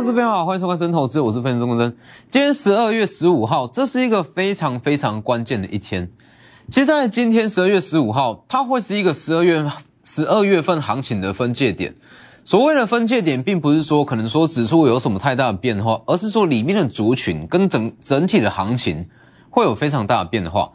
各位资朋友好，欢迎收看真投资，我是分析师钟真。今天十二月十五号，这是一个非常非常关键的一天。其实，在今天十二月十五号，它会是一个十二月十二月份行情的分界点。所谓的分界点，并不是说可能说指数有什么太大的变化，而是说里面的族群跟整整体的行情会有非常大的变化。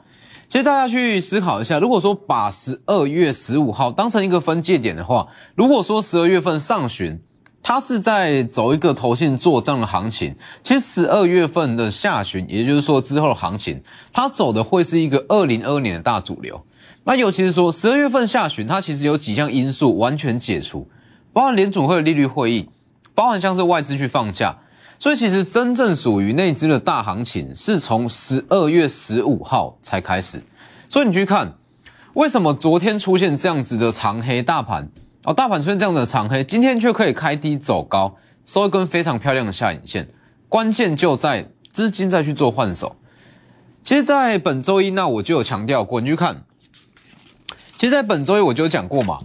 其实大家去思考一下，如果说把十二月十五号当成一个分界点的话，如果说十二月份上旬它是在走一个投信做账的行情，其实十二月份的下旬，也就是说之后的行情，它走的会是一个二零二年的大主流。那尤其是说十二月份下旬，它其实有几项因素完全解除，包含联储会的利率会议，包含像是外资去放假。所以其实真正属于内资的大行情是从十二月十五号才开始。所以你去看，为什么昨天出现这样子的长黑大盘哦，大盘出现这样的长黑，今天却可以开低走高，收一根非常漂亮的下影线。关键就在资金再去做换手。其实，在本周一那我就有强调过，你去看，其实，在本周一我就有讲过嘛。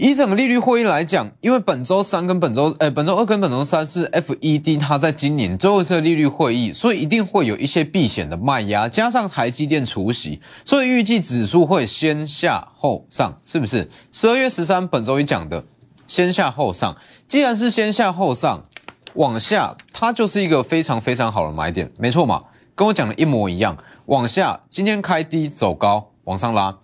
以整个利率会议来讲，因为本周三跟本周，呃，本周二跟本周三是 FED 它在今年最后一次利率会议，所以一定会有一些避险的卖压，加上台积电除息，所以预计指数会先下后上，是不是？十二月十三本周一讲的，先下后上，既然是先下后上，往下它就是一个非常非常好的买点，没错嘛，跟我讲的一模一样，往下今天开低走高，往上拉，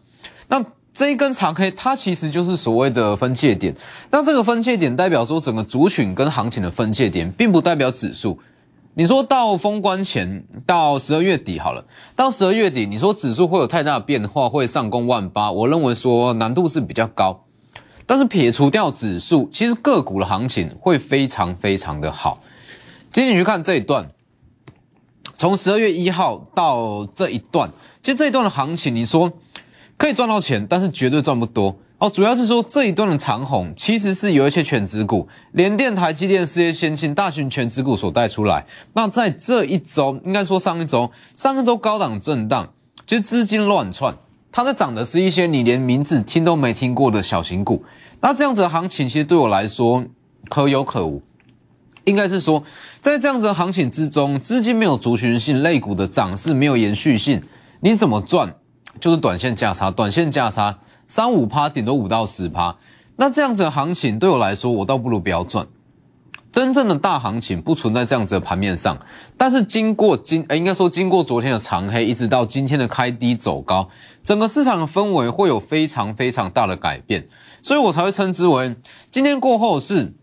这一根长黑，它其实就是所谓的分界点。那这个分界点代表说整个族群跟行情的分界点，并不代表指数。你说到封关前，到十二月底好了，到十二月底，你说指数会有太大的变化，会上攻万八？我认为说难度是比较高。但是撇除掉指数，其实个股的行情会非常非常的好。今天你去看这一段，从十二月一号到这一段，其实这一段的行情，你说。可以赚到钱，但是绝对赚不多哦。主要是说这一段的长虹其实是有一些全指股，联电、台积电、事业先进、大型全指股所带出来。那在这一周，应该说上一周，上一周高档震荡，其实资金乱窜，它在涨的是一些你连名字听都没听过的小型股。那这样子的行情，其实对我来说可有可无。应该是说，在这样子的行情之中，资金没有族群性，类股的涨势没有延续性，你怎么赚？就是短线价差，短线价差三五趴，顶多五到十趴。那这样子的行情对我来说，我倒不如不要赚。真正的大行情不存在这样子的盘面上，但是经过今，应该说经过昨天的长黑，一直到今天的开低走高，整个市场的氛围会有非常非常大的改变，所以我才会称之为今天过后是。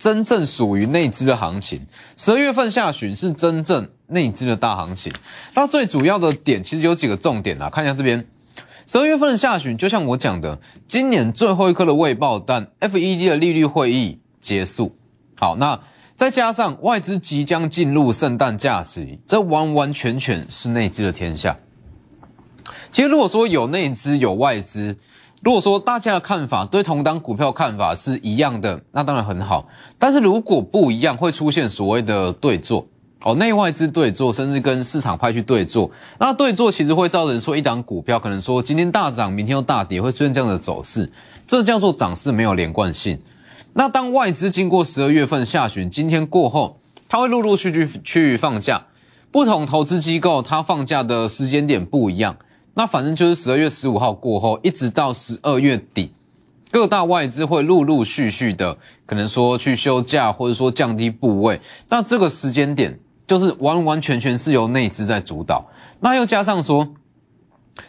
真正属于内资的行情，十二月份下旬是真正内资的大行情。那最主要的点其实有几个重点啊，看一下这边，十二月份的下旬，就像我讲的，今年最后一颗的未爆弹，FED 的利率会议结束。好，那再加上外资即将进入圣诞假期，这完完全全是内资的天下。其实如果说有内资有外资。如果说大家的看法对同档股票看法是一样的，那当然很好。但是如果不一样，会出现所谓的对坐哦，内外资对坐，甚至跟市场派去对坐。那对坐其实会造成说一档股票可能说今天大涨，明天又大跌，会出现这样的走势，这叫做涨势没有连贯性。那当外资经过十二月份下旬，今天过后，它会陆陆续续去放假，不同投资机构它放假的时间点不一样。那反正就是十二月十五号过后，一直到十二月底，各大外资会陆陆续续的，可能说去休假，或者说降低部位。那这个时间点，就是完完全全是由内资在主导。那又加上说，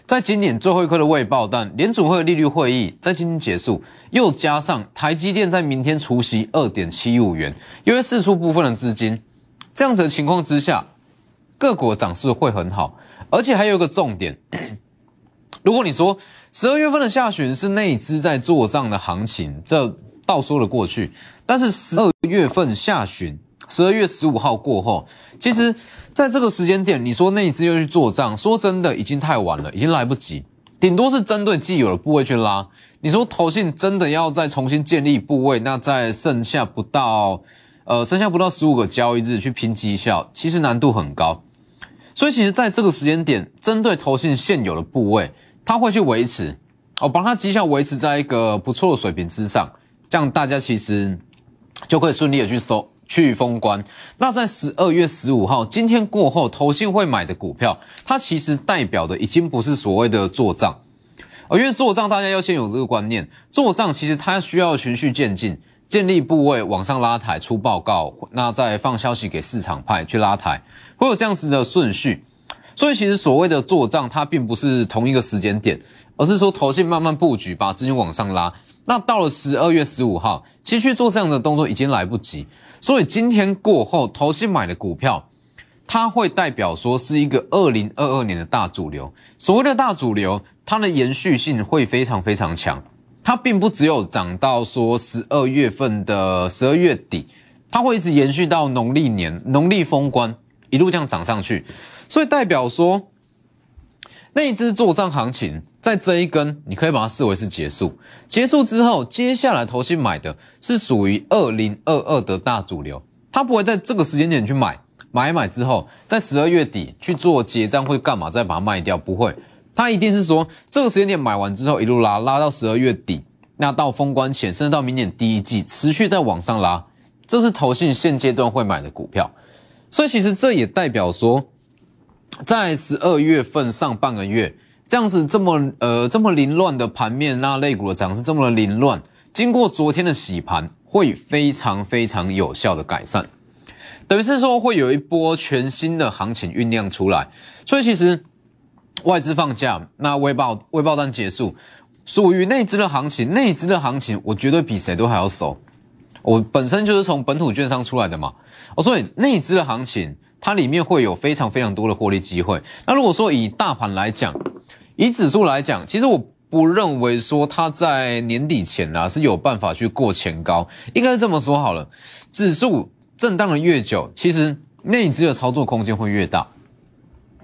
在今年最后一刻的未爆弹，联储会利率会议在今天结束，又加上台积电在明天除息二点七五元，因为释出部分的资金，这样子的情况之下，个股涨势会很好。而且还有一个重点，如果你说十二月份的下旬是内资在做账的行情，这倒说了过去。但是十二月份下旬，十二月十五号过后，其实在这个时间点，你说内资又去做账，说真的已经太晚了，已经来不及。顶多是针对既有的部位去拉。你说投信真的要再重新建立部位，那在剩下不到呃剩下不到十五个交易日去拼绩效，其实难度很高。所以其实，在这个时间点，针对投信现有的部位，它会去维持，哦，把它绩效维持在一个不错的水平之上，这样大家其实就可以顺利的去收去封关。那在十二月十五号今天过后，投信会买的股票，它其实代表的已经不是所谓的做账，而因为做账大家要先有这个观念，做账其实它需要循序渐进，建立部位往上拉抬出报告，那再放消息给市场派去拉抬，会有这样子的顺序。所以其实所谓的做账，它并不是同一个时间点，而是说投信慢慢布局，把资金往上拉。那到了十二月十五号，其实去做这样的动作已经来不及。所以今天过后，投信买的股票，它会代表说是一个二零二二年的大主流。所谓的大主流，它的延续性会非常非常强。它并不只有涨到说十二月份的十二月底，它会一直延续到农历年、农历封关，一路这样涨上去。所以代表说，那一只做账行情在这一根，你可以把它视为是结束。结束之后，接下来投信买的是属于二零二二的大主流，它不会在这个时间点去买，买一买之后，在十二月底去做结账会干嘛？再把它卖掉？不会，它一定是说这个时间点买完之后一路拉，拉到十二月底，那到封关前，甚至到明年第一季持续在往上拉，这是投信现阶段会买的股票。所以其实这也代表说。在十二月份上半个月，这样子这么呃这么凌乱的盘面，那类股的涨势这么的凌乱，经过昨天的洗盘，会非常非常有效的改善，等于是说会有一波全新的行情酝酿出来。所以其实外资放假，那微爆微爆单结束，属于内资的行情，内资的行情我绝对比谁都还要熟。我本身就是从本土券商出来的嘛，哦，所以内资的行情。它里面会有非常非常多的获利机会。那如果说以大盘来讲，以指数来讲，其实我不认为说它在年底前啊是有办法去过前高。应该是这么说好了，指数震荡的越久，其实内资的操作空间会越大。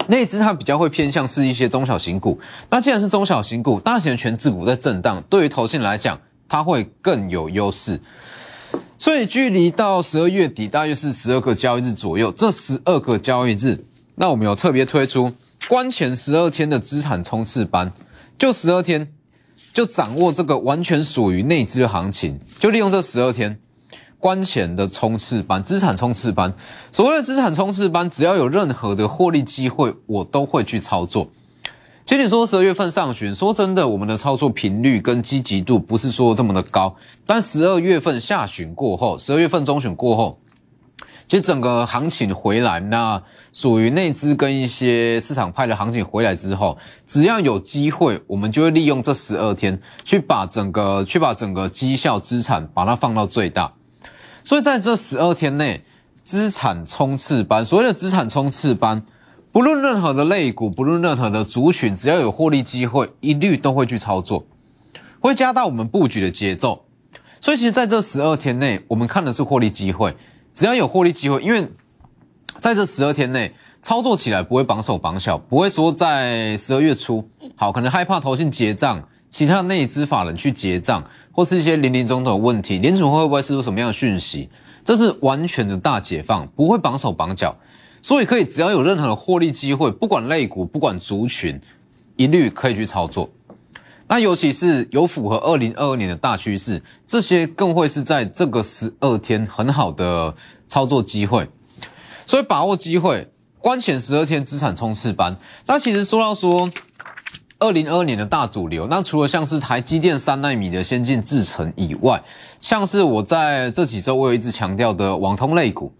内资它比较会偏向是一些中小型股。那既然是中小型股，大型的全指股在震荡，对于投信来讲，它会更有优势。所以距离到十二月底大约是十二个交易日左右。这十二个交易日，那我们有特别推出关前十二天的资产冲刺班，就十二天，就掌握这个完全属于内资的行情，就利用这十二天关前的冲刺班、资产冲刺班。所谓的资产冲刺班，只要有任何的获利机会，我都会去操作。其实你说十二月份上旬，说真的，我们的操作频率跟积极度不是说这么的高。但十二月份下旬过后，十二月份中旬过后，其实整个行情回来，那属于内资跟一些市场派的行情回来之后，只要有机会，我们就会利用这十二天去把整个去把整个绩效资产把它放到最大。所以在这十二天内，资产冲刺班，所谓的资产冲刺班。不论任何的类股，不论任何的族群，只要有获利机会，一律都会去操作，会加大我们布局的节奏。所以，其实在这十二天内，我们看的是获利机会。只要有获利机会，因为在这十二天内操作起来不会绑手绑脚，不会说在十二月初好，可能害怕投信结账，其他内资法人去结账，或是一些零零总总的问题，联储会不会释出什么样的讯息？这是完全的大解放，不会绑手绑脚。所以可以，只要有任何的获利机会，不管类股，不管族群，一律可以去操作。那尤其是有符合二零二二年的大趋势，这些更会是在这个十二天很好的操作机会。所以把握机会，关前十二天资产冲刺班。那其实说到说二零二二年的大主流，那除了像是台积电三纳米的先进制程以外，像是我在这几周我有一直强调的网通类股。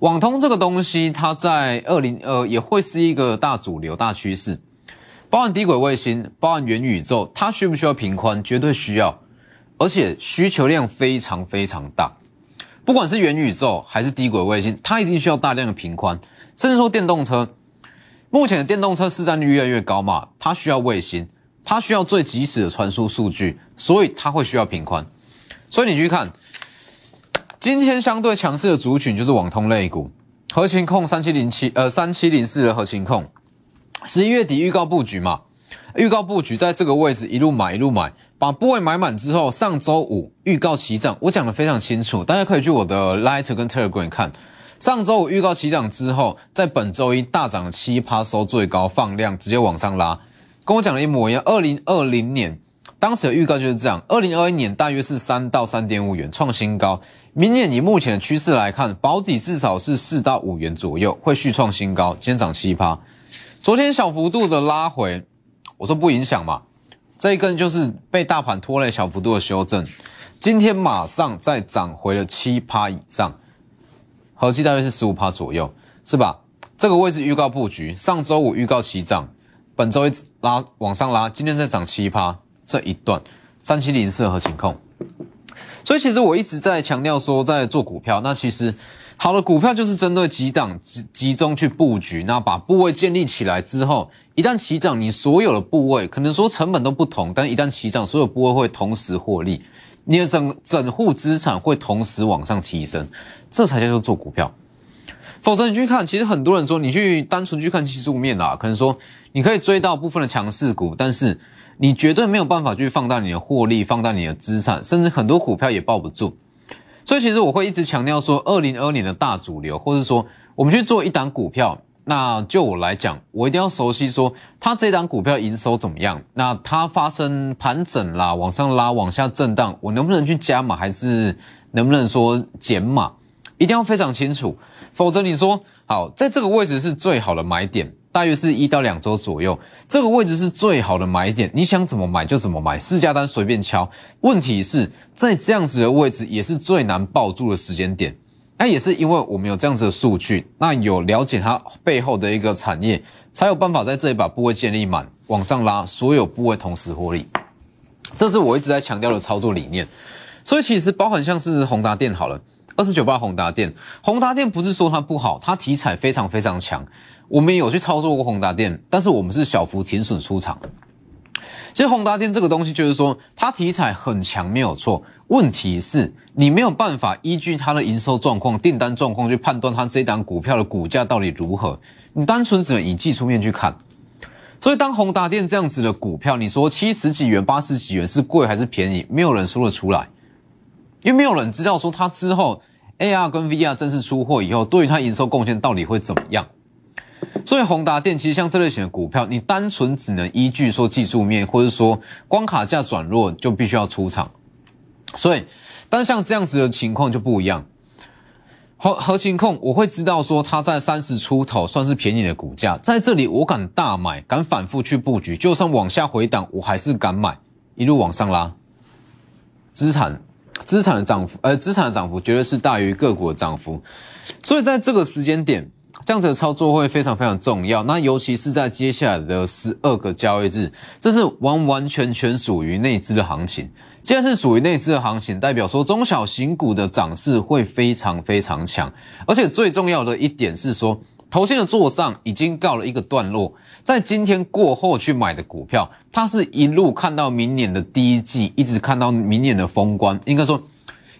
网通这个东西，它在二零呃也会是一个大主流、大趋势，包含低轨卫星，包含元宇宙，它需不需要频宽？绝对需要，而且需求量非常非常大。不管是元宇宙还是低轨卫星，它一定需要大量的频宽。甚至说电动车，目前的电动车市占率越来越高嘛，它需要卫星，它需要最及时的传输数据，所以它会需要频宽。所以你去看。今天相对强势的族群就是网通类股，核情控三七零七，呃三七零四的核情控，十一月底预告布局嘛，预告布局在这个位置一路买一路买，把部位买满之后，上周五预告起涨，我讲的非常清楚，大家可以去我的 Lighter 跟 Telegram 看，上周五预告起涨之后，在本周一大涨七趴收最高放量，直接往上拉，跟我讲的一模一样，二零二零年当时的预告就是这样，二零二一年大约是三到三点五元创新高，明年以目前的趋势来看，保底至少是四到五元左右，会续创新高，今天涨七趴。昨天小幅度的拉回，我说不影响嘛，这一根就是被大盘拖累小幅度的修正，今天马上再涨回了七趴以上，合计大约是十五趴左右，是吧？这个位置预告布局，上周五预告起涨，本周一拉往上拉，今天再涨七趴。这一段三七零四合情控，所以其实我一直在强调说，在做股票，那其实好的股票就是针对几档集集中去布局，那把部位建立起来之后，一旦起涨，你所有的部位可能说成本都不同，但一旦起涨，所有部位会同时获利，你的整整户资产会同时往上提升，这才叫做做股票。否则你去看，其实很多人说你去单纯去看技术面啦，可能说你可以追到部分的强势股，但是。你绝对没有办法去放大你的获利，放大你的资产，甚至很多股票也抱不住。所以其实我会一直强调说，二零二二年的大主流，或者说我们去做一档股票，那就我来讲，我一定要熟悉说它这档股票营收怎么样，那它发生盘整啦，往上拉，往下震荡，我能不能去加码，还是能不能说减码，一定要非常清楚，否则你说好在这个位置是最好的买点。大约是一到两周左右，这个位置是最好的买点，你想怎么买就怎么买，市价单随便敲。问题是在这样子的位置也是最难抱住的时间点，那也是因为我们有这样子的数据，那有了解它背后的一个产业，才有办法在这里把部位建立满，往上拉，所有部位同时获利。这是我一直在强调的操作理念。所以其实包含像是宏达电好了，二十九八宏达电，宏达电不是说它不好，它题材非常非常强。我们有去操作过宏达电，但是我们是小幅停损出场。其实宏达电这个东西，就是说它题材很强，没有错。问题是，你没有办法依据它的营收状况、订单状况去判断它这档股票的股价到底如何。你单纯只能以技术面去看。所以，当宏达电这样子的股票，你说七十几元、八十几元是贵还是便宜？没有人说得出来，因为没有人知道说它之后 AR 跟 VR 正式出货以后，对于它营收贡献到底会怎么样。所以宏达电其实像这类型的股票，你单纯只能依据说技术面，或者说光卡价转弱就必须要出场。所以，但像这样子的情况就不一样。核核情控我会知道说它在三十出头算是便宜的股价，在这里我敢大买，敢反复去布局，就算往下回档我还是敢买，一路往上拉。资产资产的涨幅，呃，资产的涨幅绝对是大于个股的涨幅。所以在这个时间点。这样子的操作会非常非常重要，那尤其是在接下来的十二个交易日，这是完完全全属于内资的行情。既然是属于内资的行情，代表说中小型股的涨势会非常非常强，而且最重要的一点是说，头先的座上已经告了一个段落，在今天过后去买的股票，它是一路看到明年的第一季，一直看到明年的封关，应该说，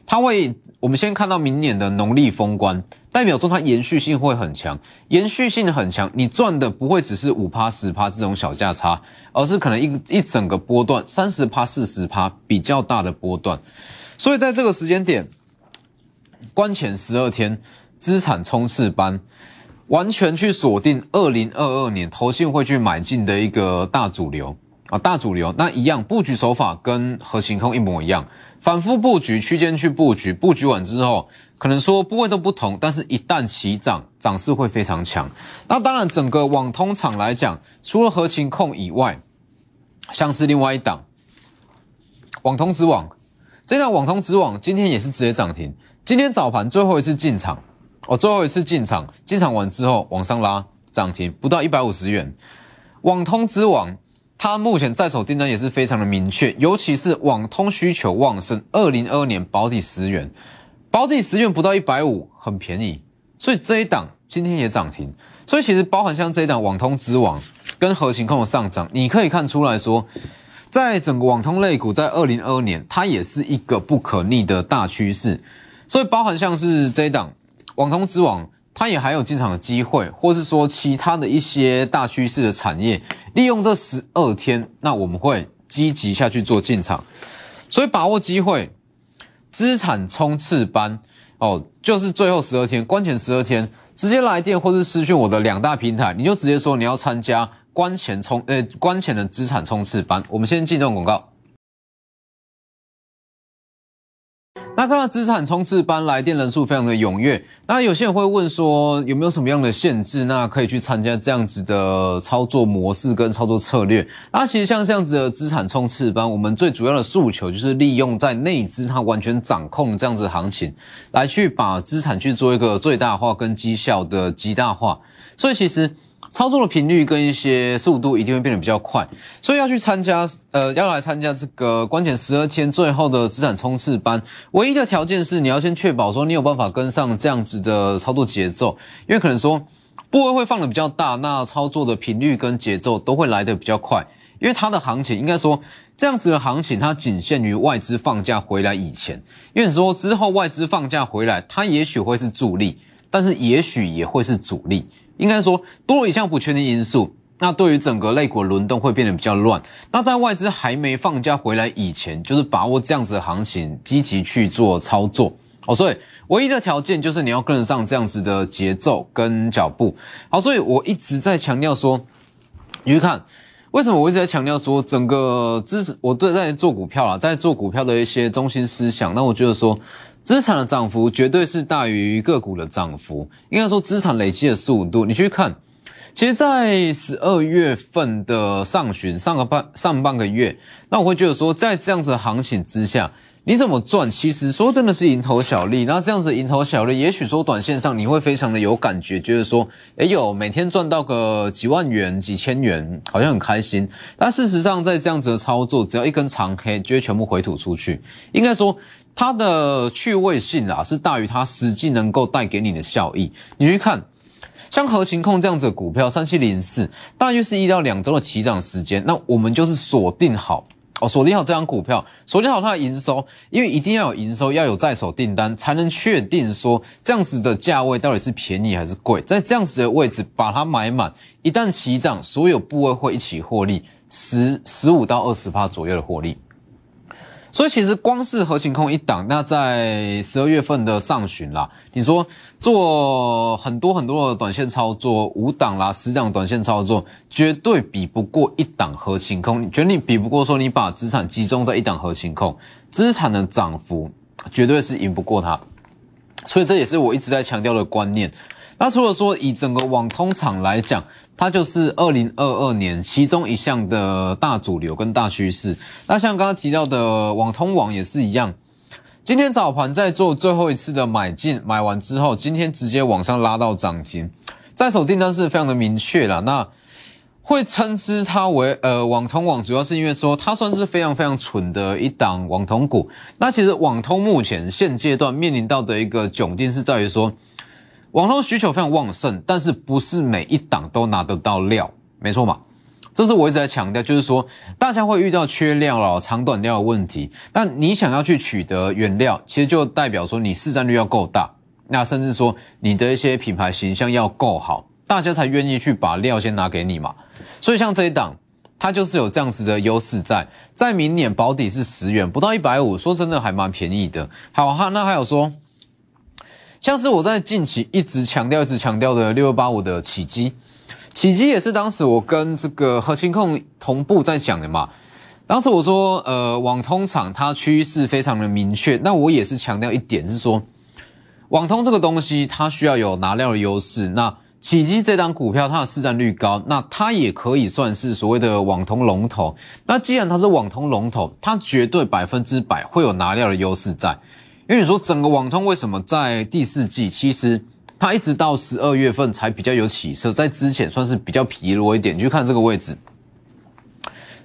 它会。我们先看到明年的农历封关，代表说它延续性会很强，延续性很强，你赚的不会只是五趴十趴这种小价差，而是可能一一整个波段三十趴四十趴比较大的波段，所以在这个时间点，关前十二天资产冲刺班，完全去锁定二零二二年投信会去买进的一个大主流。啊，大主流那一样布局手法跟核心控一模一样，反复布局区间去布局，布局完之后，可能说部位都不同，但是一旦起涨，涨势会非常强。那当然，整个网通厂来讲，除了核心控以外，像是另外一档网通之网，这档网通之网今天也是直接涨停，今天早盘最后一次进场，哦，最后一次进场，进场完之后往上拉涨停，不到一百五十元，网通之王。它目前在手订单也是非常的明确，尤其是网通需求旺盛，二零二二年保底十元，保底十元不到一百五，很便宜，所以这一档今天也涨停。所以其实包含像这一档网通之王跟核心控的上涨，你可以看出来说，在整个网通类股在二零二二年，它也是一个不可逆的大趋势。所以包含像是这一档网通之网。它也还有进场的机会，或是说其他的一些大趋势的产业，利用这十二天，那我们会积极下去做进场，所以把握机会，资产冲刺班哦，就是最后十二天，关前十二天，直接来电或是私讯我的两大平台，你就直接说你要参加关前冲呃关前的资产冲刺班，我们先进这广告。那看到资产冲刺班来电人数非常的踊跃，那有些人会问说有没有什么样的限制，那可以去参加这样子的操作模式跟操作策略。那其实像这样子的资产冲刺班，我们最主要的诉求就是利用在内资它完全掌控这样子行情，来去把资产去做一个最大化跟绩效的极大化。所以其实。操作的频率跟一些速度一定会变得比较快，所以要去参加，呃，要来参加这个关键十二天最后的资产冲刺班，唯一的条件是你要先确保说你有办法跟上这样子的操作节奏，因为可能说部位会放的比较大，那操作的频率跟节奏都会来的比较快，因为它的行情应该说这样子的行情它仅限于外资放假回来以前，因为你说之后外资放假回来，它也许会是助力，但是也许也会是主力。应该说多了一项不确定因素，那对于整个类股轮动会变得比较乱。那在外资还没放假回来以前，就是把握这样子的行情，积极去做操作哦。所以唯一的条件就是你要跟得上这样子的节奏跟脚步。好，所以我一直在强调说，你去看为什么我一直在强调说，整个资产我对在做股票啦，在做股票的一些中心思想。那我觉得说。资产的涨幅绝对是大于个股的涨幅，应该说资产累积的速度。你去看，其实，在十二月份的上旬上个半上半个月，那我会觉得说，在这样子的行情之下，你怎么赚？其实说真的是蝇头小利。那这样子蝇头小利，也许说短线上你会非常的有感觉，觉得说，哎呦，每天赚到个几万元、几千元，好像很开心。但事实上，在这样子的操作，只要一根长黑，就会全部回吐出去。应该说。它的趣味性啊，是大于它实际能够带给你的效益。你去看，像核情控这样子的股票，三七零四，大约是一到两周的起涨时间。那我们就是锁定好哦，锁定好这张股票，锁定好它的营收，因为一定要有营收，要有在手订单，才能确定说这样子的价位到底是便宜还是贵。在这样子的位置把它买满，一旦起涨，所有部位会一起获利，十十五到二十趴左右的获利。所以其实光是核情控一档，那在十二月份的上旬啦，你说做很多很多的短线操作，五档啦、十档短线操作，绝对比不过一档核情控。你觉得你比不过说你把资产集中在一档核情控，资产的涨幅绝对是赢不过它。所以这也是我一直在强调的观念。那除了说以整个网通厂来讲，它就是二零二二年其中一项的大主流跟大趋势。那像刚刚提到的网通网也是一样，今天早盘在做最后一次的买进，买完之后，今天直接往上拉到涨停，在手订单是非常的明确了。那会称之它为呃网通网，主要是因为说它算是非常非常蠢的一档网通股。那其实网通目前现阶段面临到的一个窘境是在于说。网通需求非常旺盛，但是不是每一档都拿得到料，没错嘛？这是我一直在强调，就是说大家会遇到缺料了、长短料的问题。但你想要去取得原料，其实就代表说你市占率要够大，那甚至说你的一些品牌形象要够好，大家才愿意去把料先拿给你嘛。所以像这一档，它就是有这样子的优势在，在明年保底是十元，不到一百五，说真的还蛮便宜的。好哈，那还有说。像是我在近期一直强调、一直强调的六二八五的起基，起基也是当时我跟这个核心控同步在讲的嘛。当时我说，呃，网通厂它趋势非常的明确，那我也是强调一点是说，网通这个东西它需要有拿料的优势。那起基这档股票它的市占率高，那它也可以算是所谓的网通龙头。那既然它是网通龙头，它绝对百分之百会有拿料的优势在。因为你说整个网通为什么在第四季，其实它一直到十二月份才比较有起色，在之前算是比较疲弱一点。你去看这个位置，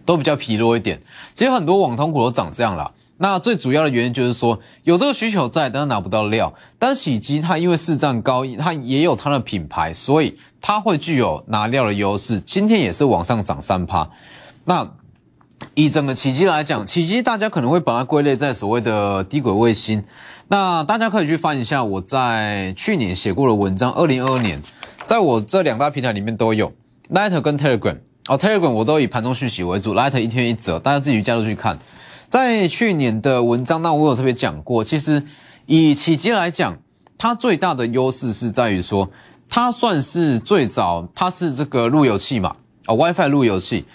都比较疲弱一点。其实很多网通股都长这样啦。那最主要的原因就是说有这个需求在，但是拿不到料。但喜基它因为市占高，它也有它的品牌，所以它会具有拿料的优势。今天也是往上涨三趴。那以整个奇迹来讲，奇迹大家可能会把它归类在所谓的低轨卫星。那大家可以去翻一下我在去年写过的文章，二零二二年，在我这两大平台里面都有 Light 跟 Telegram。哦，Telegram 我都以盘中讯息为主，Light 一天一折，大家自己加入去看。在去年的文章，那我有特别讲过，其实以奇迹来讲，它最大的优势是在于说，它算是最早，它是这个路由器嘛，啊，WiFi 路由器。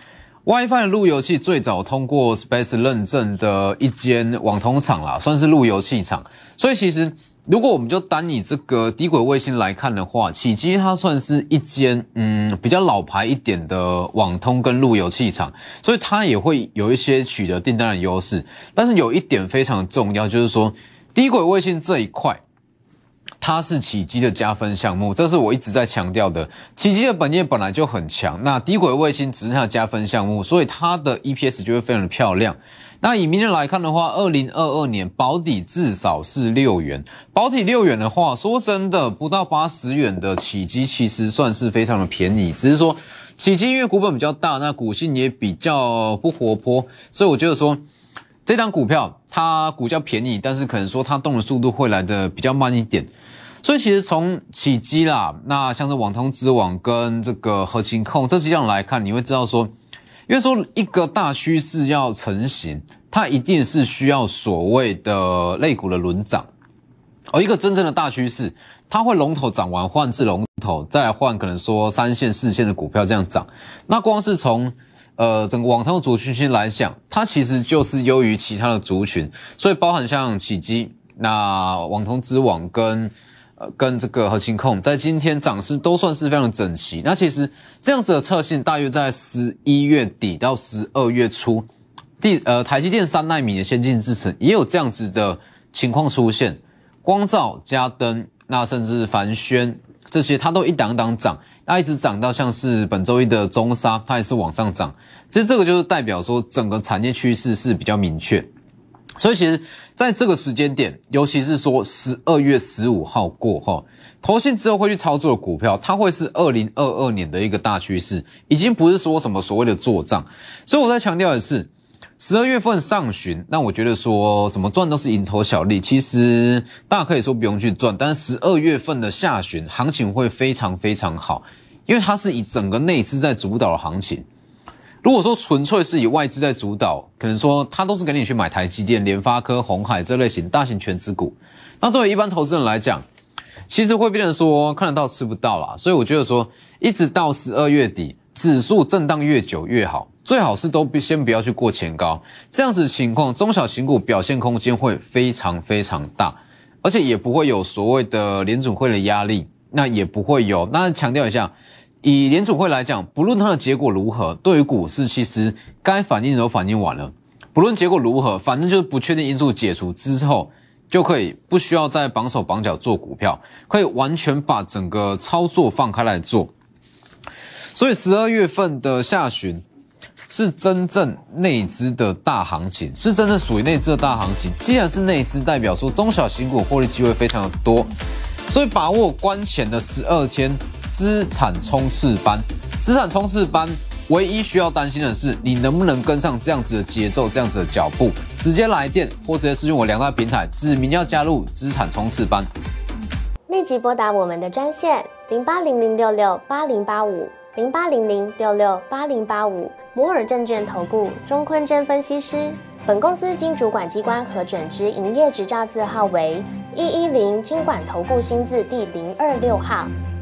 WiFi 的路由器最早通过 Space 认证的一间网通厂啦，算是路由器厂。所以其实如果我们就单以这个低轨卫星来看的话，启基它算是一间嗯比较老牌一点的网通跟路由器厂，所以它也会有一些取得订单的优势。但是有一点非常重要，就是说低轨卫星这一块。它是起基的加分项目，这是我一直在强调的。起基的本业本来就很强，那低轨卫星只是它的加分项目，所以它的 EPS 就会非常的漂亮。那以明年来看的话，二零二二年保底至少是六元，保底六元的话，说真的，不到八十元的起基其实算是非常的便宜。只是说起基因为股本比较大，那股性也比较不活泼，所以我觉得说这张股票它股价便宜，但是可能说它动的速度会来的比较慢一点。所以其实从起基啦，那像是网通之网跟这个核心控这几样来看，你会知道说，因为说一个大趋势要成型，它一定是需要所谓的类股的轮涨，而一个真正的大趋势，它会龙头涨完换至龙头，再来换可能说三线四线的股票这样涨。那光是从呃整个网通的族群先来讲，它其实就是优于其他的族群，所以包含像起基、那网通之网跟。跟这个核心控在今天涨势都算是非常整齐。那其实这样子的特性，大约在十一月底到十二月初，第呃台积电三纳米的先进制程也有这样子的情况出现。光照、加灯，那甚至凡轩这些，它都一档档涨，那一直涨到像是本周一的中沙，它也是往上涨。其实这个就是代表说整个产业趋势是比较明确。所以其实，在这个时间点，尤其是说十二月十五号过后，投信之后会去操作的股票，它会是二零二二年的一个大趋势，已经不是说什么所谓的做账。所以我在强调的是，十二月份上旬，那我觉得说怎么赚都是蝇头小利，其实大家可以说不用去赚，但是十二月份的下旬行情会非常非常好，因为它是以整个内资在主导的行情。如果说纯粹是以外资在主导，可能说他都是给你去买台积电、联发科、红海这类型大型全资股，那对于一般投资人来讲，其实会变成说看得到吃不到啦。所以我觉得说，一直到十二月底，指数震荡越久越好，最好是都先不要去过前高，这样子情况，中小型股表现空间会非常非常大，而且也不会有所谓的联准会的压力，那也不会有。那强调一下。以联储会来讲，不论它的结果如何，对于股市其实该反应都反应完了。不论结果如何，反正就是不确定因素解除之后，就可以不需要再绑手绑脚做股票，可以完全把整个操作放开来做。所以十二月份的下旬是真正内资的大行情，是真正属于内资的大行情。既然是内资，代表说中小型股获利机会非常的多，所以把握关前的十二天。资产冲刺班，资产冲刺班唯一需要担心的是，你能不能跟上这样子的节奏，这样子的脚步？直接来电或直接私信我两大平台，指明要加入资产冲刺班，立即拨打我们的专线零八零零六六八零八五零八零零六六八零八五摩尔证券投顾钟坤真分析师。本公司经主管机关核准之营业执照字号为一一零金管投顾新字第零二六号。